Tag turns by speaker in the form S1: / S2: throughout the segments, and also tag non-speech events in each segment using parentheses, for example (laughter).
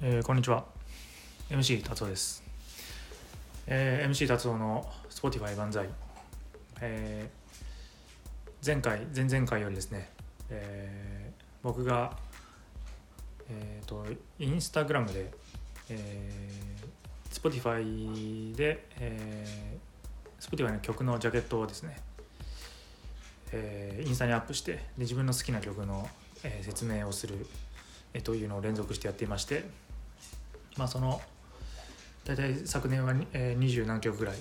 S1: えーこんにちは。MC 達夫です、えー MC 達夫の Spotify 万歳、えー前回前々回よりですね、えー僕がえっ、とインスタグラムで、えー Spotify で、えー Spotify の曲のジャケットをですね、えーインスタにアップしてで自分の好きな曲の、えー説明をする、えーというのを連続してやっていましてまあその大体昨年はにえー何曲ぐらい、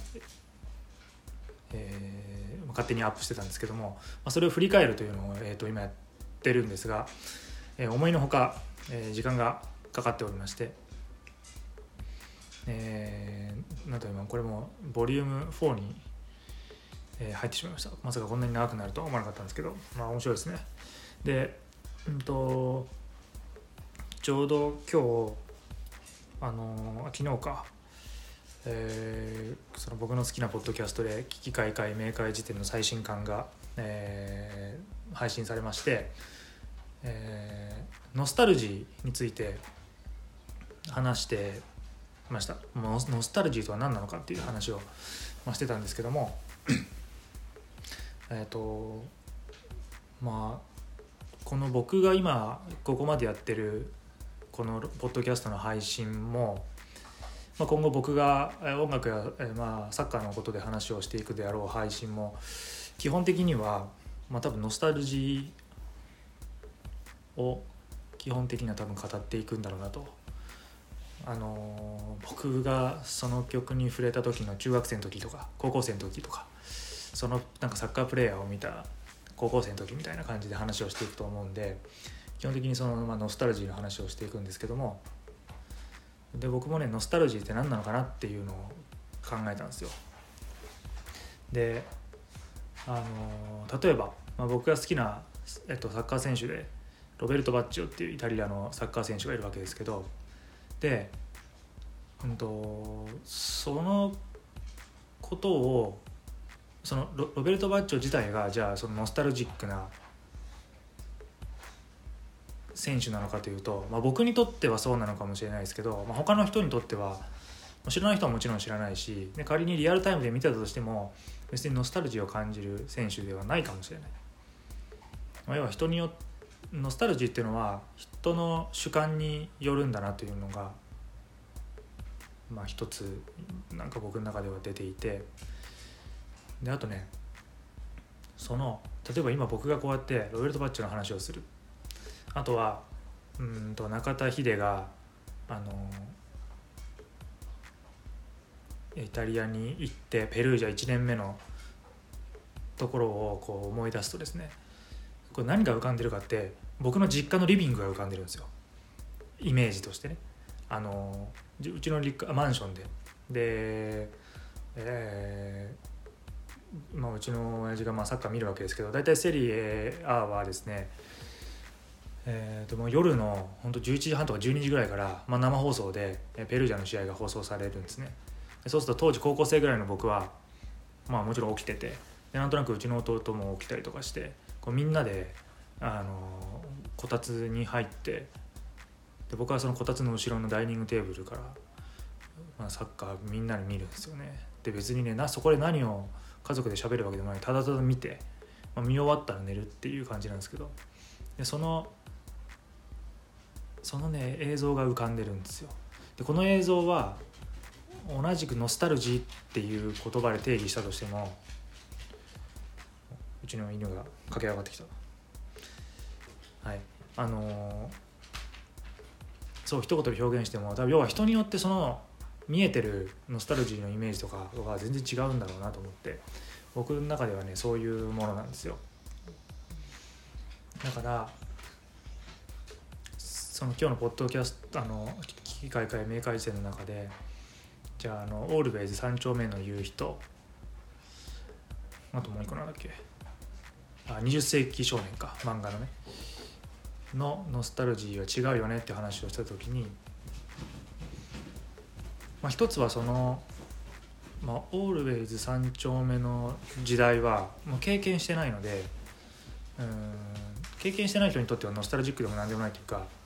S1: えー勝手にアップしてたんですけども、まあ、それを振り返るというのを、えー、と今やってるんですが、えー思いのほか、えー時間がかかっておりまして、えーなんと今これもボリューム4に、えー入ってしまいました。まさかこんなに長くなるとは思わなかったんですけどまあ面白いですね。でうんとちょうど今日あの昨日か、えーその僕の好きなポッドキャストで「危機開会明快辞典」の最新刊が、えー配信されまして、えーノスタルジーについて話してました。ノスノスタルジーとは何なのかっていう話を、まあ、してたんですけどもえっとまあこの僕が今ここまでやってるこのポッドキャストの配信も、まあ、今後僕が音楽や、まあ、サッカーのことで話をしていくであろう配信も基本的には、まあ、多分ノスタルジーを基本的には多分語っていくんだろうなと。あのー僕がその曲に触れた時の中学生の時とか高校生の時とかそのなんかサッカープレーヤーを見た高校生の時みたいな感じで話をしていくと思うんで基本的にその、まあ、ノスタルジーの話をしていくんですけどもで僕もねノスタルジーって何なのかなっていうのを考えたんですよ。であの例えば、まあ、僕が好きな、えっと、サッカー選手でロベルト・バッチオっていうイタリアのサッカー選手がいるわけですけどで、うん、とそのことをそのロロベルト・バッチョ自体がじゃあそのノスタルジックな選手なのかというと、まあ、僕にとってはそうなのかもしれないですけど、まあ、他の人にとっては知らない人はもちろん知らないしで仮にリアルタイムで見てたとしても別にノスタルジーを感じる選手ではないかもしれない。まあ、要は人によっノスタルジーっていうのは人の主観によるんだなというのがまあ一つなんか僕の中では出ていてであとねその例えば今僕がこうやってロベルト・バッチの話をするあとはうんと中田秀があのイタリアに行ってペルージャ1年目のところをこう思い出すとですねこれ何が浮かんでるかって僕の実家のリビングが浮かんでるんですよ。イメージとしてね。あのうちのマンションで。でえーまあ、うちの親父がまあサッカー見るわけですけど大体セリエ A はですねえー、ともう夜の本当11時半とか12時ぐらいから、まあ、生放送でペルージャの試合が放送されるんですね。そうすると当時高校生ぐらいの僕はまあもちろん起きててでなんとなくうちの弟も起きたりとかしてこうみんなであのこたつに入ってで僕はそのこたつの後ろのダイニングテーブルから、まあ、サッカーみんなで見るんですよね。で別にねなそこで何を家族で喋るわけでもないただただ見て、まあ、見終わったら寝るっていう感じなんですけどでそのそのね映像が浮かんでるんですよ。でこの映像は同じくノスタルジーっていう言葉で定義したとしてもうちの犬が駆け上がってきた。はい。あのーそう一言で表現しても多分要は人によってその見えてるノスタルジーのイメージとかは全然違うんだろうなと思って僕の中ではねそういうものなんですよ。だからその今日のポッドキャストあの危機開会明快戦の中でじゃああのオールウェイズ三丁目の夕日とあともう一個なんだっけ？あ20世紀少年か漫画のね。のノスタルジーは違うよねって話をした時に、まあ、一つはその、まあ、オールウェイズ三丁目の時代はもう経験してないのでうん経験してない人にとってはノスタルジックでも何でもないというか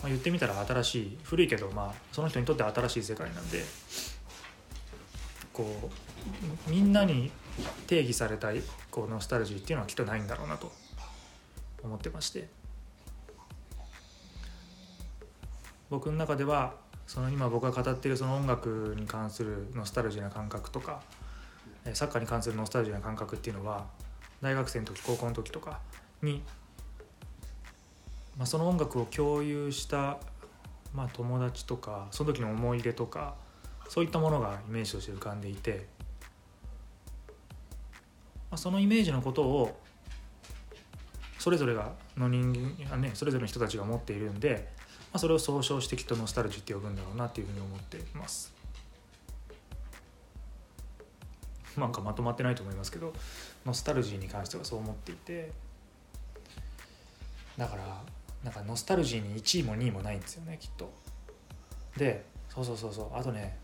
S1: まあ、言ってみたら新しい古いけど、まあ、その人にとって新しい世界なんでこうみんなに定義されたこうノスタルジーっていうのはきっとないんだろうなと思ってまして。僕の中ではその今僕が語っているその音楽に関するノスタルジーな感覚とかサッカーに関するノスタルジーな感覚っていうのは大学生の時高校の時とかに、まあ、その音楽を共有した、まあ、友達とかその時の思い出とかそういったものがイメージとして浮かんでいて、まあ、そのイメージのことをそれぞれがの人間ねそれぞれの人たちが持っているんで、まあ、それを総称してきっとノスタルジーって呼ぶんだろうなっていうふうに思っています。なんかまとまってないと思いますけどノスタルジーに関してはそう思っていてだからなんかノスタルジーに1位も2位もないんですよねきっと。でそうそうそうそう。あとね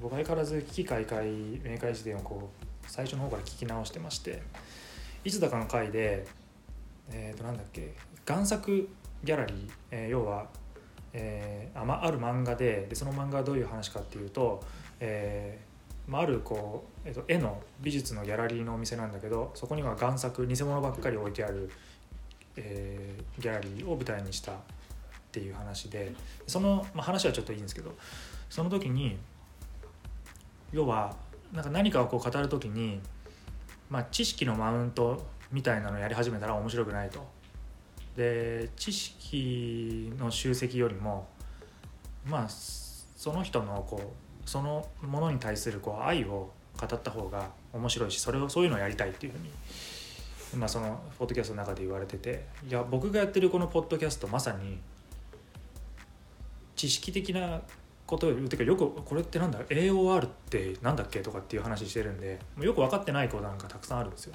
S1: 僕相変わらず危機開会明快辞典をこう最初の方から聞き直してましていつだかの回でえっ、ー、となんだっけ贋作ギャラリー、えー、要は、えー、あまある漫画ででその漫画はどういう話かっていうと、えーまあ、あるこう、えっと、絵の美術のギャラリーのお店なんだけどそこには贋作偽物ばっかり置いてある、えー、ギャラリーを舞台にしたっていう話でその、まあ、話はちょっといいんですけどその時に要はなんか何かをこう語る時に、まあ、知識のマウントみたいなのをやり始めたら面白くないと。で知識の集積よりもまあその人のこうそのものに対するこう愛を語った方が面白いしそれをそういうのをやりたいっていうふうに、まあ、そのポッドキャストの中で言われてていや僕がやってるこのポッドキャストまさに知識的なことを言うてかよくこれってなんだ AOR ってなんだっけとかっていう話してるんでよく分かってないことなんかたくさんあるんですよ。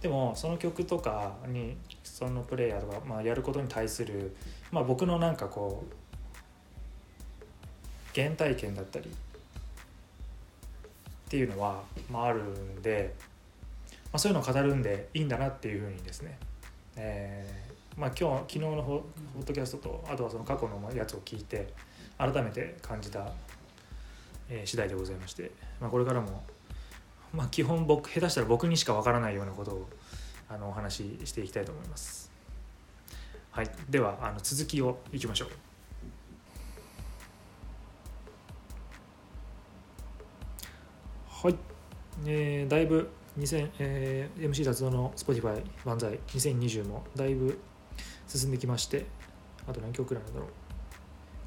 S1: でもその曲とかにそのプレイヤーとか、まあ、やることに対する、まあ、僕のなんかこう原体験だったりっていうのは、まあ、あるんで、あ、そういうのを語るんでいいんだなっていうふうにですね、えーまあ、今日昨日のポッドキャストとあとはその過去のやつを聞いて改めて感じた、えー、次第でございまして、まあ、これからも、まあ、基本僕下手したら僕にしかわからないようなことをあのお話ししていきたいと思います。はい、ではあの続きをいきましょう。はい、えー、だいぶ2000、えー、MC 達夫の Spotify 万歳。2020もだいぶ進んできましてあと何曲くらいなんだろう。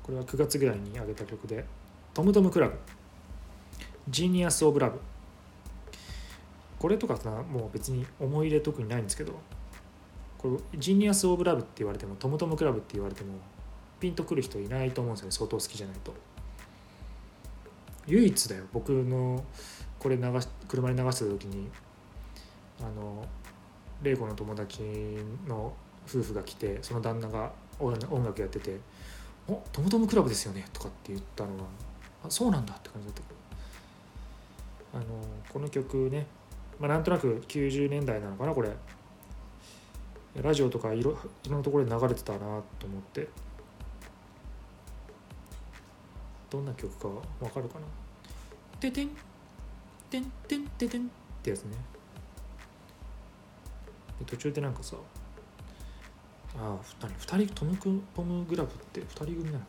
S1: これは9月ぐらいに上げた曲でトムトムクラブ。ジーニアス・オブ・ラブこれとかさもう別に思い入れ特にないんですけどこれジーニアス・オブ・ラブって言われてもトムトムクラブって言われてもピンとくる人いないと思うんですよね。相当好きじゃないと。唯一だよ。僕のこれ流し車に流してた時にあの玲子の友達の夫婦が来てその旦那が音楽やってて「おトムトムクラブですよね」とかって言ったのは「あそうなんだ」って感じだったけど。あのこの曲ね、まあ、なんとなく90年代なのかなこれ。ラジオとかいろいろんなところで流れてたなと思って。どんな曲かわかるかな？ててんてんてんてんてんってやつね。途中でなんかさああ2人2人トムクポムグラブって2人組なのか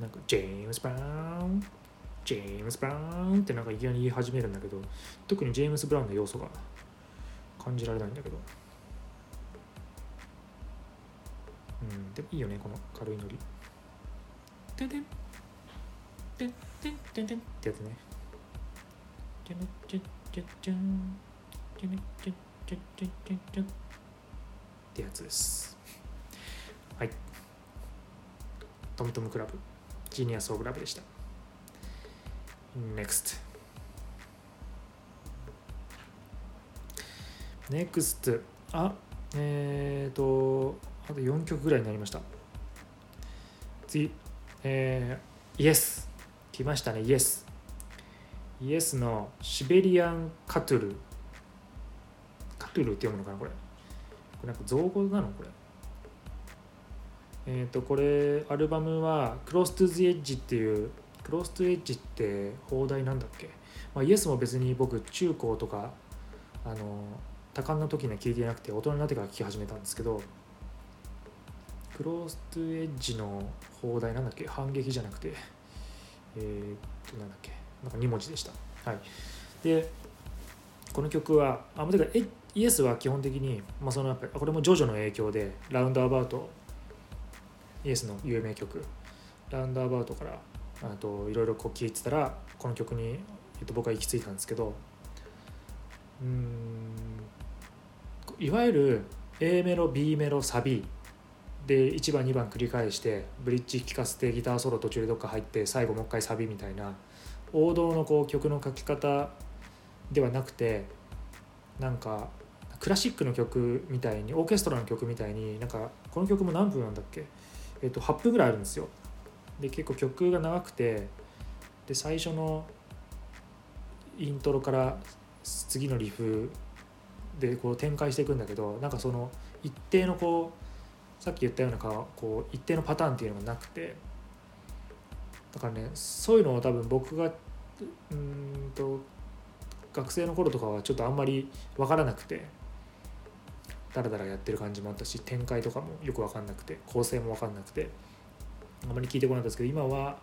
S1: な？なんかジェームス・ブラウンジェームス・ブラウンってなんかいきなり言い始めるんだけど特にジェームス・ブラウンの要素が感じられないんだけどうんでもいいよねこの軽いノリてんてんてんてんてんてんってやつね。てんてんてんてんてんてんてんてんてんてんてんってやつです。はい。トムトムクラブ、ジーニアスオブラブでした。NEXT。NEXT。あ、えっ、ー、と、あと4曲ぐらいになりました。次、えー、イエス。来ましたねイエス。イエスのシベリアンカトゥル。カトゥルって読むのかなこれ。これなんか造語なのこれ。えっ、とこれアルバムは「Close to the Edge」っていう「Close to the Edge」って放題なんだっけ、まあ、イエスも別に僕中高とかあの多感な時には聞いてなくて大人になってから聞き始めたんですけどクローストゥエッジの放題なんだっけ？反撃じゃなくて。えー、っとなんだっけ？なんか2文字でした。はい。でこの曲はあてかえイエスは基本的に、まあ、そのやっぱりこれもジョジョの影響でラウンドアバウトイエスの有名曲。ラウンドアバウトからあといろいろこう聴いてたらこの曲に、えっと、僕は行き着いたんですけどうんいわゆる A メロ B メロサビで1番2番繰り返してブリッジ聴かせてギターソロ途中でどっか入って最後もう一回サビみたいな王道のこう曲の書き方ではなくてなんかクラシックの曲みたいにオーケストラの曲みたいになんかこの曲も何分なんだっけ、えっと、8分ぐらいあるんですよ。で結構曲が長くてで最初のイントロから次のリフでこう展開していくんだけどなんかその一定のこうさっき言ったようなこう一定のパターンっていうのがなくてだからねそういうのを多分僕がうんと学生の頃とかはちょっとあんまり分からなくてダラダラやってる感じもあったし展開とかもよく分かんなくて構成も分かんなくてあんまり聞いてこなかったですけど今は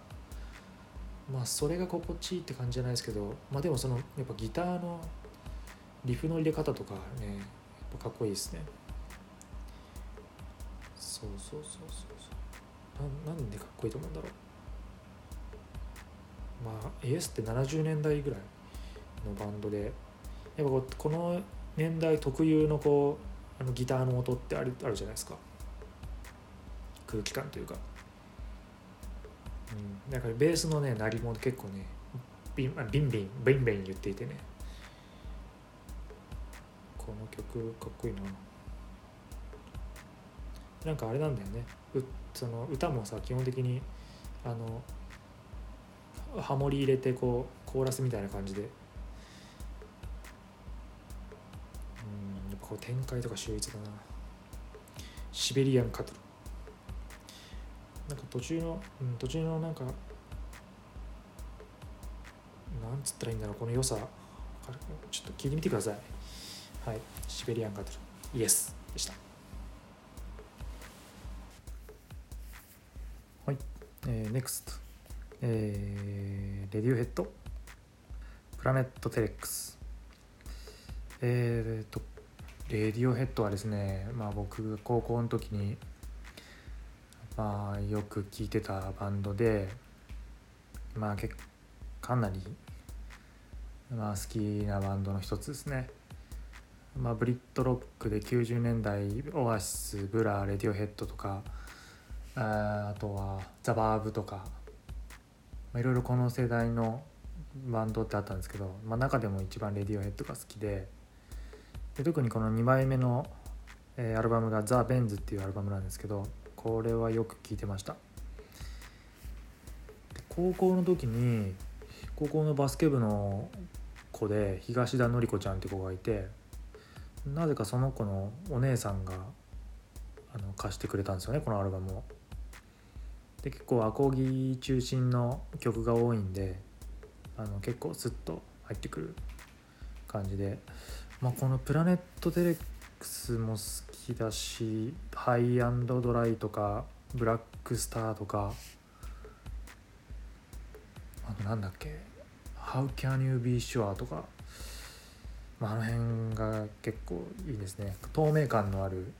S1: まあそれが心地いいって感じじゃないですけどまあでもそのやっぱギターのリフの入れ方とかねやっぱかっこいいですね。そうそうそうそう。そうななんでかっこいいと思うんだろう。まあ AS って70年代ぐらいのバンドでやっぱこの年代特有のこうあのギターの音ってあるあるじゃないですか。空気感というか、うん、なんかベースのね鳴りも結構ねビンビンビンビンビン言っていてね。この曲かっこいいな。なんかあれなんだよね。うその歌もさ基本的にあのハモリ入れてこうコーラスみたいな感じで。うんこう展開とか秀逸だな。シベリアンカトル。なんか途中の、うん、途中のなんかなんつったらいいんだろうこの良さ。ちょっと聞いてみてください。はい、シベリアンガトル。イエス。でした。えー、NEXT、えー、レディオヘッドプラネットテレックスえー、とレディオヘッドはですねまあ僕高校の時にまあよく聴いてたバンドでまあ結構かなりまあ好きなバンドの一つですね。まあ、ブリットロックで90年代オアシスブラーレディオヘッドとかあとはザ・ヴァーヴとかいろいろこの世代のバンドってあったんですけど、まあ、中でも一番レディオヘッドが好きでで特にこの2枚目の、えー、アルバムが「ザ・ベンズ」っていうアルバムなんですけどこれはよく聴いてました高校の時に高校のバスケ部の子で東田典子ちゃんって子がいてなぜかその子のお姉さんがあの貸してくれたんですよねこのアルバムを。で結構アコギ中心の曲が多いんであの結構スッと入ってくる感じで、まあ、この「プラネット・テレックス」も好きだし「ハイアンド・ドライ」とか「ブラック・スター」とかあとなんだっけ「How Can You Be Sure」とかまあ、あの辺が結構いいですね。透明感のある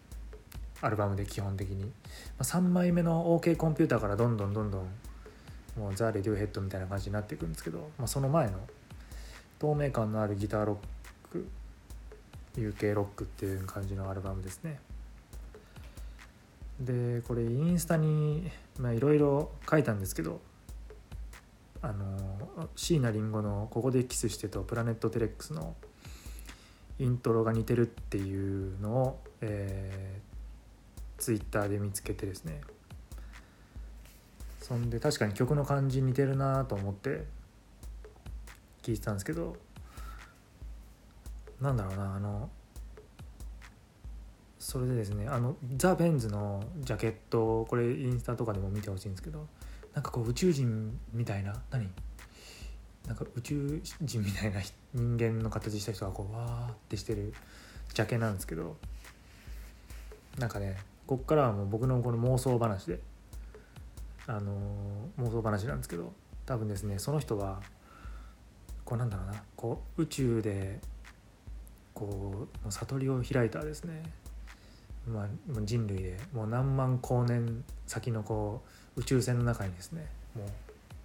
S1: アルバムで基本的に、まあ、3枚目の OK コンピューターからどんどんどんどんもうザ・レディオヘッドみたいな感じになっていくんですけど、まあ、その前の透明感のあるギターロック UK ロックっていう感じのアルバムですね。でこれインスタにいろいろ書いたんですけどあの椎名林檎の「ここでキスして」と「プラネット・テレックス」の「イントロが似てるっていうのを、えー、ツイッターで見つけてですね。そんで確かに曲の感じ似てるなと思って聞いてたんですけどなんだろうなあのそれでですねあのザ・ベンズのジャケットこれインスタとかでも見てほしいんですけどなんかこう宇宙人みたいな何？なんか宇宙人みたいな人間の形した人がこうわーってしてるジャケなんですけどなんかねこっからはもう僕のこの妄想話であのー妄想話なんですけど多分ですねその人はこうなんだろうなこう宇宙でこうもう悟りを開いたですね、まあ、人類でもう何万光年先のこう宇宙船の中にですねもう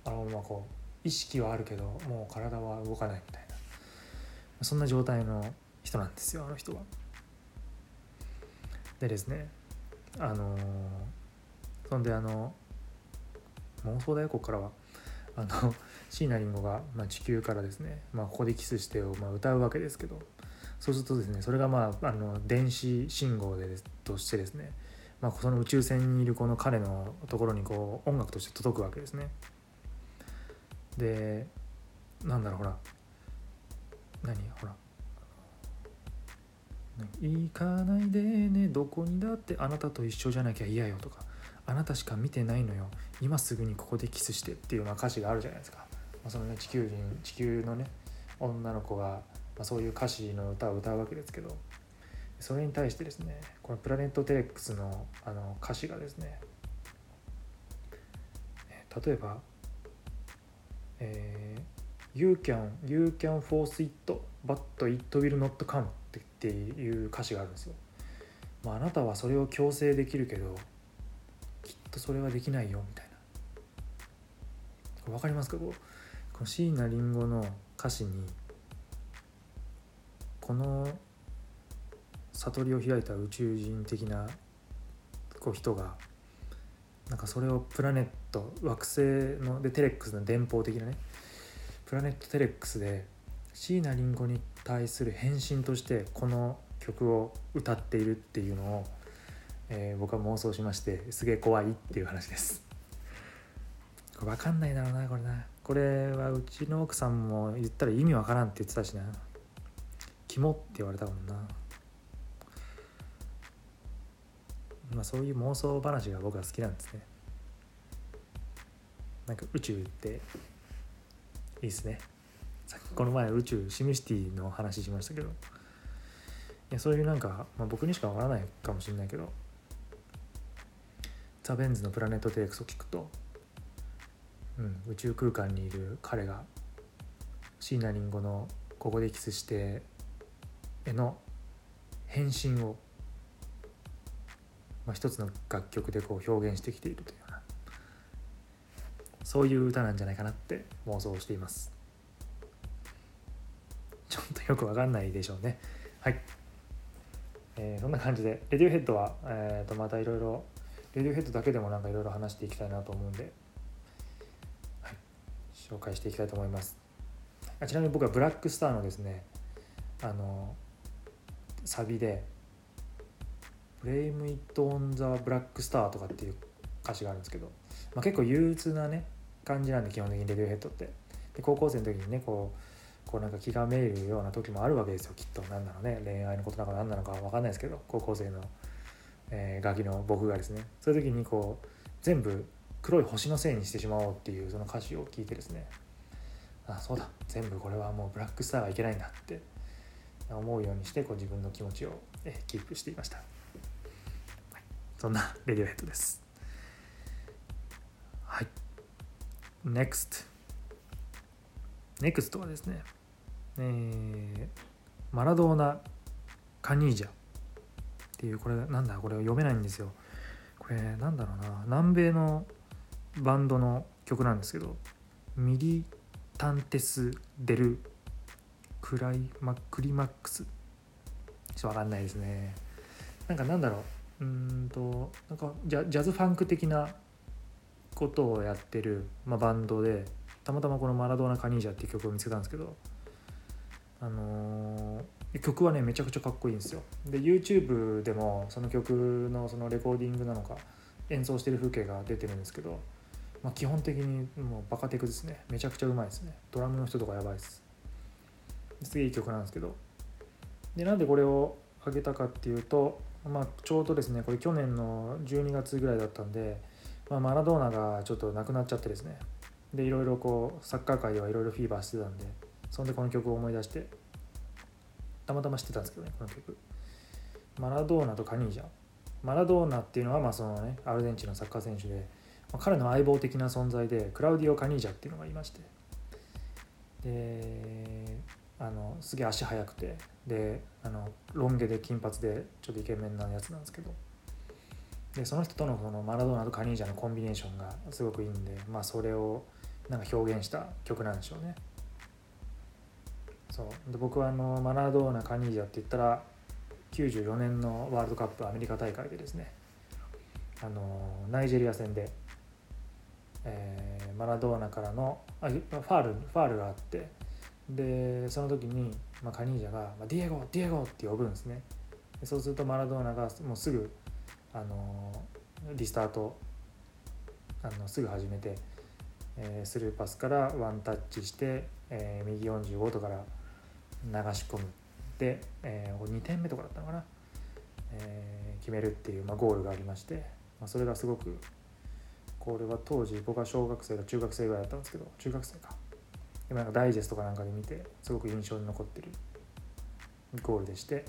S1: あのままこう意識はあるけどもう体は動かないみたいなそんな状態の人なんですよあの人は。でですねあのーそんであの妄想だよここからはあの (laughs) 椎名林檎が、まあ、地球からですね「まあ、ここでキスして」を、まあ、歌うわけですけどそうするとですねそれがまああの電子信号でとしてですね、まあ、その宇宙船にいるこの彼のところにこう音楽として届くわけですね。でなんだろうほら何ほら行かないでね。どこにだってあなたと一緒じゃなきゃ嫌よとか。あなたしか見てないのよ。今すぐにここでキスしてっていうような歌詞があるじゃないですか、まあ、そのね地球人地球のね女の子が、まあ、そういう歌詞の歌を歌うわけですけど。それに対してですねこのプラネットテレックスのあの歌詞がですね例えば、えー You can, you can force it, but it will not come っていう歌詞があるんですよ。まあ、あなたはそれを強制できるけど、きっとそれはできないよみたいな。わかりますか？こうこの椎名林檎の歌詞に、この悟りを開いた宇宙人的なこう人が、なんかそれをプラネット惑星のでテレックスの電報的なねプラネットテレックスで椎名林檎に対する返信としてこの曲を歌っているっていうのを、えー僕は妄想しましてすげえ怖いっていう話です。分かんないだろうなこれな。これはうちの奥さんも言ったら意味わからんって言ってたしな。キモって言われたもんな。まあそういう妄想話が僕は好きなんですね。なんか宇宙っていいですね。さっきこの前宇宙シムシティの話しましたけどいやそういうなんか、まあ、僕にしかわからないかもしれないけどザ・ベンズのプラネットテレックスを聞くと、うん、宇宙空間にいる彼が椎名林檎の「ここでキスして」への返信を、まあ、一つの楽曲でこう表現してきているというようなそういう歌なんじゃないかなって妄想しています。ちょっとよくわかんないでしょうね。はい、えーそんな感じでレディオヘッドは、えーとまたいろいろレディオヘッドだけでもなんかいろいろ話していきたいなと思うんで、はい、紹介していきたいと思います。あちなみに僕はブラックスターのですねあのサビで「Blame It on the Black Star」とかっていう歌詞があるんですけど、まあ、結構憂鬱なね感じなんで基本的にレディオヘッドって。で高校生の時にねこうこうなんか気がめいるような時もあるわけですよきっと。何なのね恋愛のことなんか何なのか分かんないですけど高校生の、えーガキの僕がですね。そういう時にこう全部黒い星のせいにしてしまおうっていうその歌詞を聞いてですね。あそうだ。全部これはもうブラックスターはいけないんだって。思うようにしてこう自分の気持ちを、えキープしていました、はい。そんなレディオヘッドです。はい。NEXT NEXT はですね、えーマラドーナ・カニージャ。っていうこれなんだこれ読めないんですよ。これなんだろうな。南米のバンドの曲なんですけどミリタンテス・デル・クライマクリマックス。ちょっとわかんないですね。なんかなんだろう。うんとなんかジャジャズファンク的なことをやってる、まあ、バンドでたまたまこの「マラドーナ・カニージャ」っていう曲を見つけたんですけどあのー曲はねめちゃくちゃかっこいいんですよ。で YouTube でもその曲のそのレコーディングなのか演奏してる風景が出てるんですけど、まあ、基本的にもうバカテクですね。めちゃくちゃうまいですね。ドラムの人とかやばいです。すげえいい曲なんですけど。でなんでこれをあげたかっていうとまあ、ちょうどですねこれ去年の12月ぐらいだったんで、まあ、マラドーナがちょっと亡くなっちゃってですね。でいろいろこうサッカー界ではいろいろフィーバーしてたんでそんでこの曲を思い出してたまたま知ってたんですけどねこの曲。マラドーナとカニージャマラドーナっていうのはまあそのねアルゼンチンのサッカー選手で、まあ、彼の相棒的な存在でクラウディオ・カニージャっていうのがいまして。であのすげえ足速くてであのロン毛で金髪でちょっとイケメンなやつなんですけど。でその人とのそのマラドーナとカニージャのコンビネーションがすごくいいんで、まあ、それをなんか表現した曲なんでしょうね。そうで僕はあのマラドーナカニージャって言ったら94年のワールドカップアメリカ大会でですねあのナイジェリア戦で、えー、マラドーナからのあファールファールがあってでその時に、まあ、カニージャが「ディエゴディエゴ!」って呼ぶんですねそうするとマラドーナがもうすぐあのリスタートあのすぐ始めて、え、スルーパスからワンタッチして、えー、右45度から流し込むで、えー、2点目とかだったのかな、えー、決めるっていう、まあ、ゴールがありまして、まあ、それがすごくこれは当時僕は小学生か中学生ぐらいだったんですけど中学生か。今なんかダイジェストかなんかで見てすごく印象に残ってるゴールでして、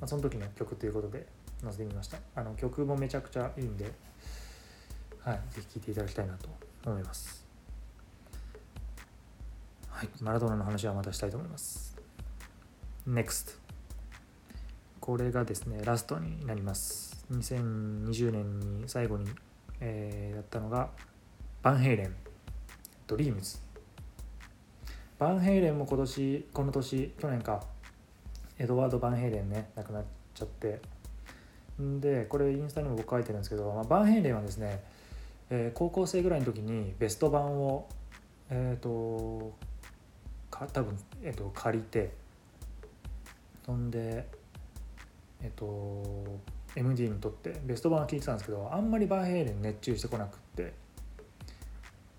S1: まあ、その時の曲ということで載せてみました。あの曲もめちゃくちゃいいんで、はい、ぜひ聴いていただきたいなと思います。はい。マラドーナの話はまたしたいと思います。NEXT これがですねラストになります。2020年に最後に、えー、やったのがバンヘイレン。ドリームズ。バンヘイレンも今年この年去年か。エドワード・バンヘイレンね亡くなっちゃって。でこれインスタにも僕書いてるんですけど、まあ、バンヘイレンはですね、えー、高校生ぐらいの時にベスト版をえっ、ー、とか多分、えーと、借りてそんでえっ、ー、と MD にとってベスト版は聞いてたんですけどあんまりバンヘイレン熱中してこなくって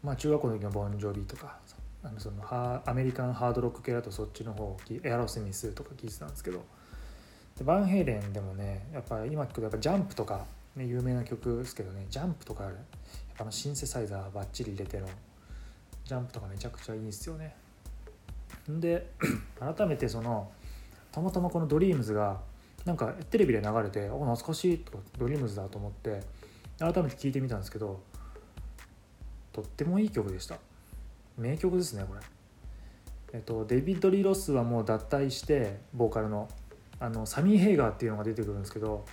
S1: まあ中学校の時のボンジョビとかあのそのハアメリカンハードロック系だとそっちの方エアロスミスとか聞いてたんですけどでバンヘイレンでもねやっぱ今聞くとやっぱジャンプとか、ね、有名な曲ですけどねジャンプとかやっぱあのシンセサイザーばっちり入れての。ジャンプとかめちゃくちゃいいですよね。で (clears throat) 改めてそのたまたまこのドリームズがなんかテレビで流れて「お懐かしい」とかドリームズだと思って改めて聴いてみたんですけどとってもいい曲でした。名曲ですねこれ。えっとデビッド・リー・ロスはもう脱退してボーカルのあのサミー・ヘイガーっていうのが出てくるんですけど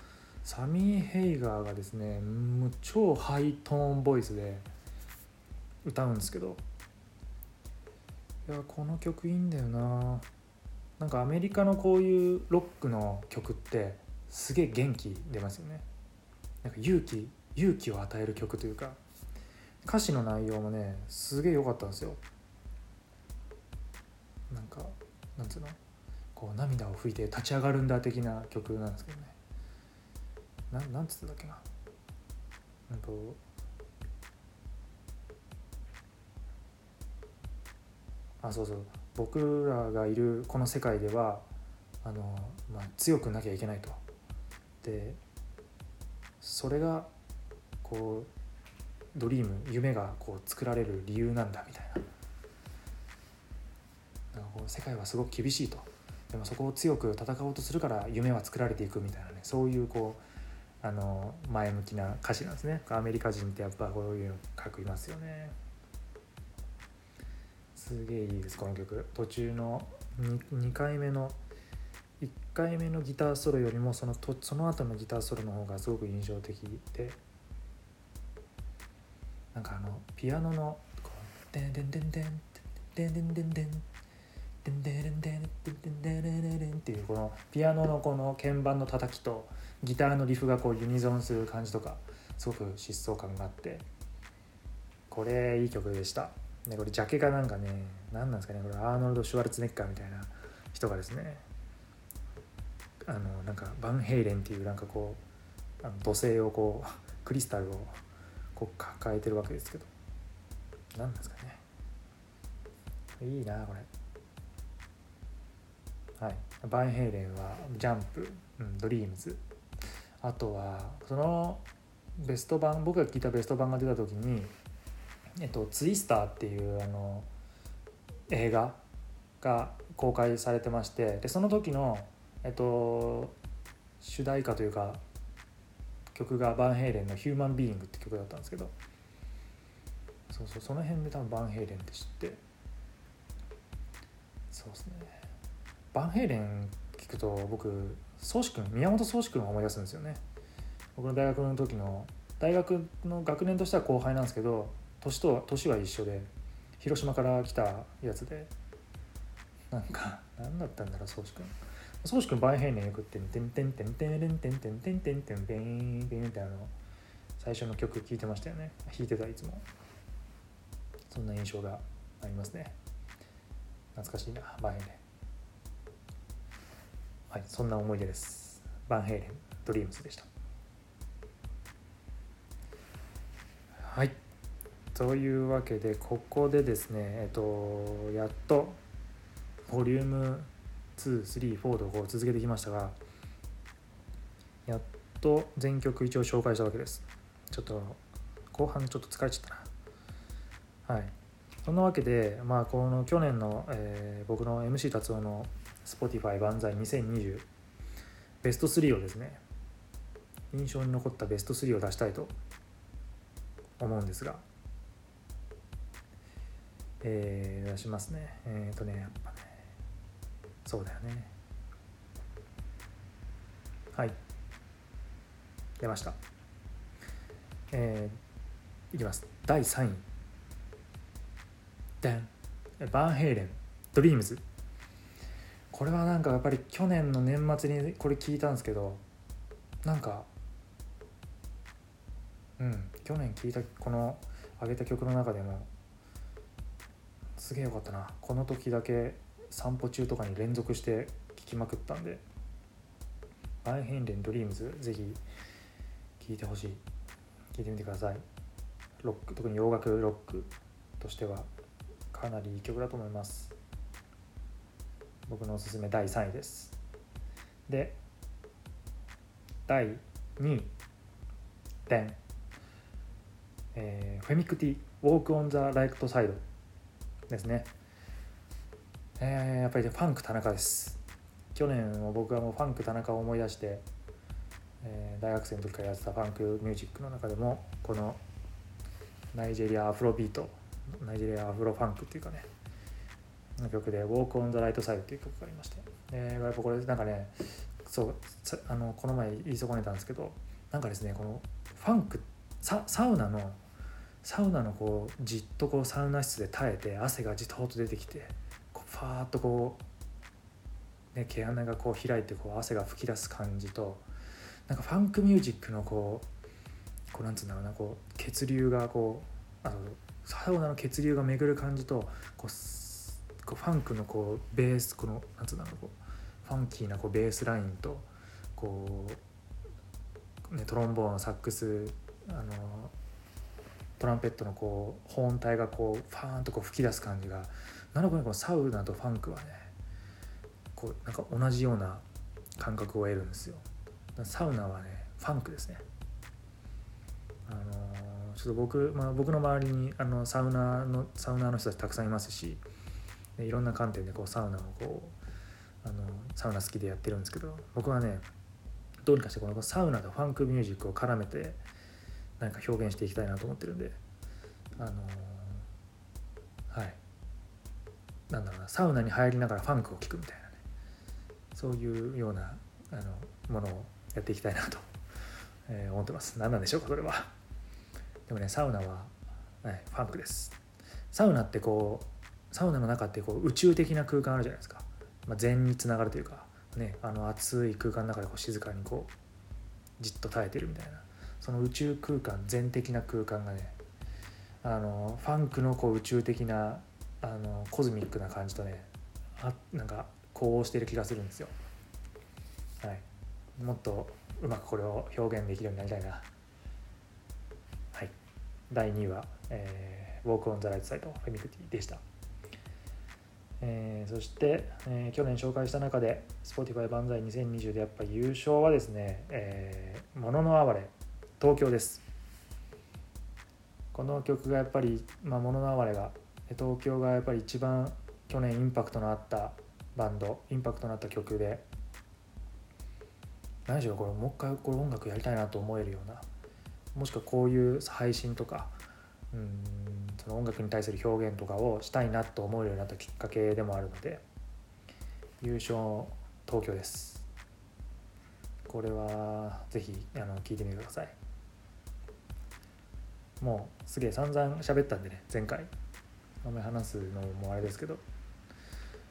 S1: サミー・ヘイガーがですねもう超ハイトーンボイスで歌うんですけど。いやこの曲いいんだよな。なんかアメリカのこういうロックの曲ってすげえ元気出ますよね。なんか勇気勇気を与える曲というか。歌詞の内容もねすげえ良かったんですよ。なんかなんつうの？こう涙を拭いて立ち上がるんだ的な曲なんですけどね。ななんつってたっけな。うんと。あそうそう。僕らがいるこの世界ではあの、まあ、強くなきゃいけないと。でそれがこうドリーム夢がこう作られる理由なんだみたいな。なんか世界はすごく厳しいと。でもそこを強く戦おうとするから夢は作られていくみたいなね。そういうこうあの前向きな歌詞なんですね。アメリカ人ってやっぱこういうの書きますよね。すげえいいですこの曲。途中の 2, 2回目の1回目のギターソロよりもそのとその後のギターソロの方がすごく印象的で。なんかあのピアノのこう「デンデンデンデンデンデンデンデン」デンデンデンデンデンデンデンデンっていうこのピアノのこの鍵盤の叩きとギターのリフがこうユニゾンする感じとかすごく疾走感があってこれいい曲でした。ねこれジャケがなんかね何なんですかねこれアーノルド・シュワルツネッカーみたいな人がですねあのなんかバンヘイレンっていうなんかこうあの土星をこう (laughs) クリスタルをこう抱えてるわけですけど何なんですかね。いいなこれ。はい、バンヘイレンはジャンプうん、ドリームズ。あとはそのベスト版僕が聞いたベスト版が出た時に「えっと、ツイスター」っていうあの映画が公開されてましてでその時の、えっと、主題歌というか曲がバンヘイレンの「ヒューマンビーイング」って曲だったんですけどそうそうその辺で多分バンヘイレンって知ってそうですね。バンヘイレン聞くと僕宗志君宮本宗志君を思い出すんですよね。僕の大学の時の大学の学年としては後輩なんですけど年とは年は一緒で広島から来たやつでなんか何だったんだろう宗志君。宗志君バンヘイレンよくって「てんてんてんてんてんてんてんてんてんてんてんてん」ってあの最初の曲聴いてましたよね。弾いてたいつも。そんな印象がありますね。懐かしいなバンヘイレンはいそんな思い出です。バンヘイレンドリームスでした。はい。というわけでここでですねえっとやっとボリューム234とこう続けてきましたがやっと全曲一応紹介したわけです。ちょっと後半ちょっと疲れちゃったな。はい。そんなわけでまあこの去年の、えー、僕の MC 達夫の Spotify 万歳2020ベスト3をですね印象に残ったベスト3を出したいと思うんですが。えー、出しますね。えっ、ー、とねやっぱね。そうだよね。はい。出ました。えー、いきます。第3位。でんバンヘイレン。ドリームズ。これはなんかやっぱり去年の年末にこれ聞いたんですけどなんかうん去年聞いたこの上げた曲の中でもすげえよかったな。この時だけ散歩中とかに連続して聴きまくったんでバイヘンレンドリームズぜひ聴いてほしい。聴いてみてください。ロック特に洋楽ロックとしてはかなりいい曲だと思います。僕のおすすめ第3位ですで第2位でん、えー、フェミクティウォークオンザライクトサイドですね。えー、やっぱりファンク田中です。去年も僕はもうファンク田中を思い出して、えー、大学生の時からやってたファンクミュージックの中でもこのナイジェリアアフロビートナイジェリアアフロファンクっていうかねの曲で「Walk on the Right Side」っていう曲がありまして、えー、やっぱこれなんかねそうあのこの前言い損ねたんですけどなんかですねこのファンクササウナのサウナのこうじっとこうサウナ室で耐えて汗がじとっと出てきてこうファーッとこう、ね、毛穴がこう開いてこう汗が噴き出す感じとなんかファンクミュージックのこうこうなんつうんだろうなこう血流がこうあのサウナの血流が巡る感じとこうこうファンクのこうベースこのなんつうんだろうこうファンキーなこうベースラインとこう、ね、トロンボーンサックスあのトランペットのこう保音体がこうファーンとこう吹き出す感じがなるほどこのサウナとファンクはねこうなんか同じような感覚を得るんですよ。サウナはねファンクですね。あの、ちょっと僕、まあ、僕の周りにあのサウナのサウナの人たちたくさんいますしいろんな観点でこうサウナをこうあのサウナ好きでやってるんですけど僕はねどうにかしてこのサウナとファンクミュージックを絡めて何か表現していきたいなと思ってるんであのー、はい。なんだろうなサウナに入りながらファンクを聴くみたいなねそういうようなあのものをやっていきたいなと、えー、思ってます。何なんでしょうかこれは。でもねサウナは、はい、ファンクです。サウナってこうサウナの中ってこう宇宙的な空間あるじゃないですか、まあ、禅につながるというかねあの暑い空間の中でこう静かにこうじっと耐えてるみたいなその宇宙空間全的な空間がねあのファンクのこう宇宙的なあのコズミックな感じとねあなんか呼応してる気がするんですよ。はい、もっとうまくこれを表現できるようになりたいな。はい、第2位は、えー、Walk on the Right Side フェミクティでした。えーそして、えー去年紹介した中で Spotify 万歳2020でやっぱり優勝はですね「えー、もののあわれ東京」です。この曲がやっぱり「まあ、もののあわれが」東京がやっぱり一番去年インパクトのあったバンドインパクトのあった曲で何しろこれもう一回これ音楽やりたいなと思えるようなもしくはこういう配信とかうんその音楽に対する表現とかをしたいなと思うようになったきっかけでもあるので優勝東京です。これはぜひあの聞いてみてください。もうすげえ散々喋ったんでね前回。あんまり話すのもあれですけど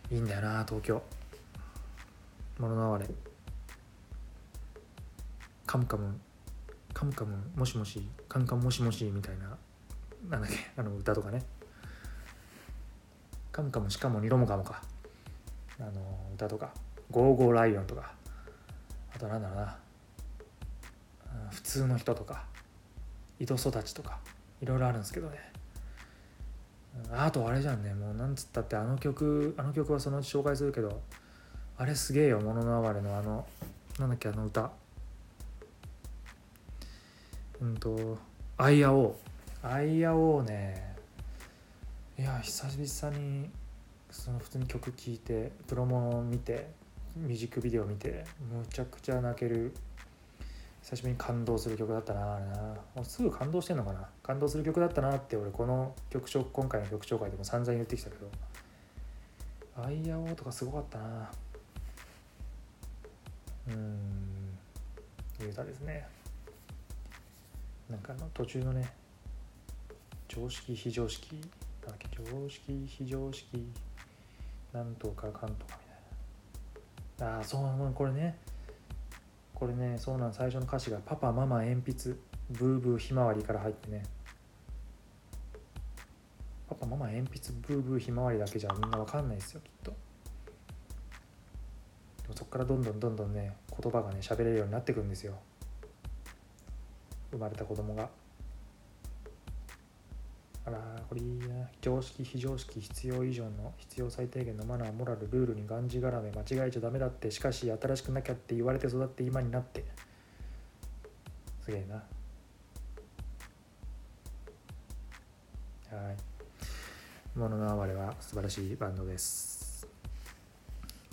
S1: いいんだよな東京。物のあれ。カムカムカムカムもしもしカムカムもしもしみたいな。なんだっけあの歌とかね。カムカムしかも二度もかもか。あの歌とか。ゴーゴーライオンとか。あとなんだろうな。普通の人とか。糸育ちとか。いろいろあるんですけどね。あとあれじゃんね。もうなんつったってあの曲あの曲はそのうち紹介するけどあれすげえよ「もののあれ」のあのなんだっけあの歌。うんと「アイアオー」「アイアオーね」いや久々にその普通に曲聴いてプロモを見てミュージックビデオ見てむちゃくちゃ泣ける久しぶりに感動する曲だったなあれな。もうすぐ感動してんのかな？感動する曲だったなって俺この曲紹今回の曲紹介でも散々言ってきたけど「アイアオー」とかすごかったな。うーん。いい歌ですね。なんかあの途中のね常識非常識。だっけ？常識非常識。なんとかかんとかみたいな。ああそうこれね。これねそうなん最初の歌詞が「パパママ鉛筆。ブーブーひまわり」から入ってね。パパママ鉛筆。ブーブーひまわりだけじゃみんなわかんないですよきっと。でもそこからどんどんどんどんね言葉がね喋れるようになってくんですよ。生まれた子供が。あらこれいいな常識非常識必要以上の必要最低限のマナーモラルルールにがんじがらめ間違えちゃダメだってしかし新しくなきゃって言われて育って今になって。すげえな。はい「もののあわれ」は素晴らしいバンドです。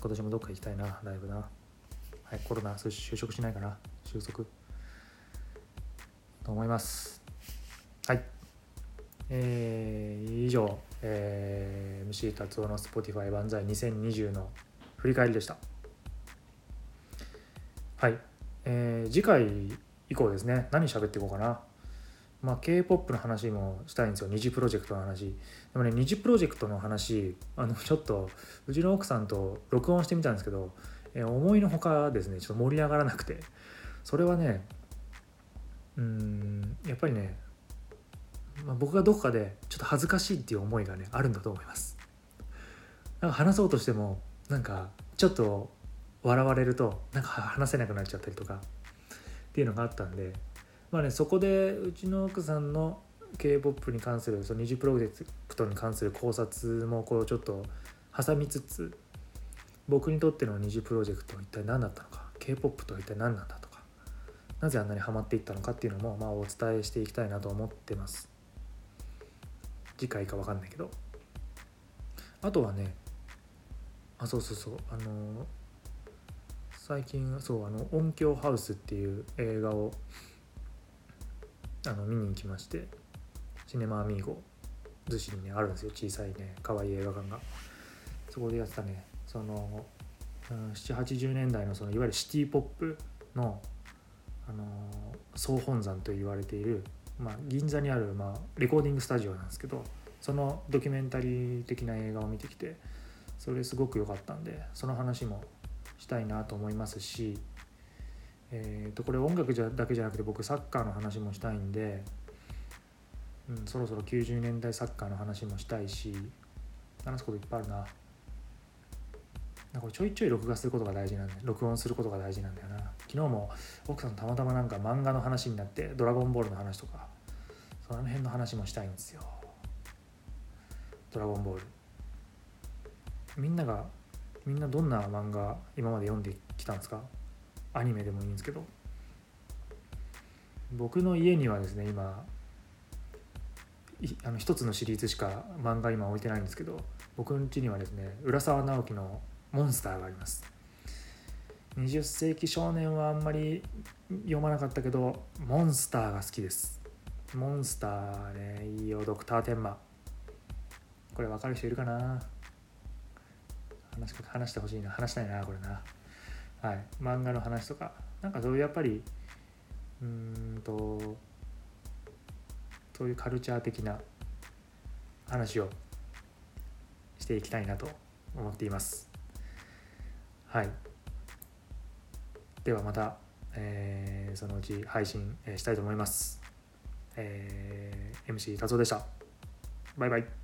S1: 今年もどっか行きたいなライブな。はいコロナ就職しないかな。収束。と思います。はい。えー以上、えー MC 達夫の Spotify 万歳2020の振り返りでした。はい、えー次回以降ですね。何喋っていこうかな。まあ K-POP の話もしたいんですよ。二次プロジェクトの話。でもね二次プロジェクトの話あのちょっとうちの奥さんと録音してみたんですけど、えー思いのほかですね。ちょっと盛り上がらなくて。それはねうんやっぱりねまあ、僕がどこかでちょっと恥ずかしいっていう思いがねあるんだと思います。なんか話そうとしてもなんかちょっと笑われるとなんか話せなくなっちゃったりとかっていうのがあったんでまあねそこでうちの奥さんの k p o p に関するその二次プロジェクトに関する考察もこうちょっと挟みつつ僕にとっての二次プロジェクトは一体何だったのか k p o p とは一体何なんだとかなぜあんなにハマっていったのかっていうのもまあお伝えしていきたいなと思ってます。次回か分かんないけど。あとはねあそうそうそうあの最近そうあの音響ハウスっていう映画をあの見に行きましてシネマアミーゴ逗子にねあるんですよ小さいね可愛い映画館が。そこでやってたね。その、うん、780年代のそのいわゆるシティ・ポップのあの総本山と言われているまあ、銀座にある、まあ、レコーディングスタジオなんですけど。そのドキュメンタリー的な映画を見てきてそれすごく良かったんでその話もしたいなと思いますし、えー、とこれ音楽じゃだけじゃなくて僕サッカーの話もしたいんで、うん、そろそろ90年代サッカーの話もしたいし話すこといっぱいあるな。なんかちょいちょい録画することが大事なんだよ。録音することが大事なんだよな。昨日も奥さんたまたまなんか漫画の話になってドラゴンボールの話とかその辺の話もしたいんですよ。ドラゴンボール。みんながみんなどんな漫画今まで読んできたんですか？アニメでもいいんですけど。僕の家にはですね今あの一つのシリーズしか漫画今置いてないんですけど僕の家にはですね浦沢直樹の「モンスター」があります。20世紀少年はあんまり読まなかったけどモンスターが好きです。モンスターねいいよ。ドクターテンマこれ分かる人いるかな？話話してほしいな。話したいなこれな。はい。漫画の話とか。なんかそういうやっぱりうんとそういうカルチャー的な話をしていきたいなと思っています。はい。ではまた、えーそのうち配信したいと思います、えー MC 達夫でした。バイバイ。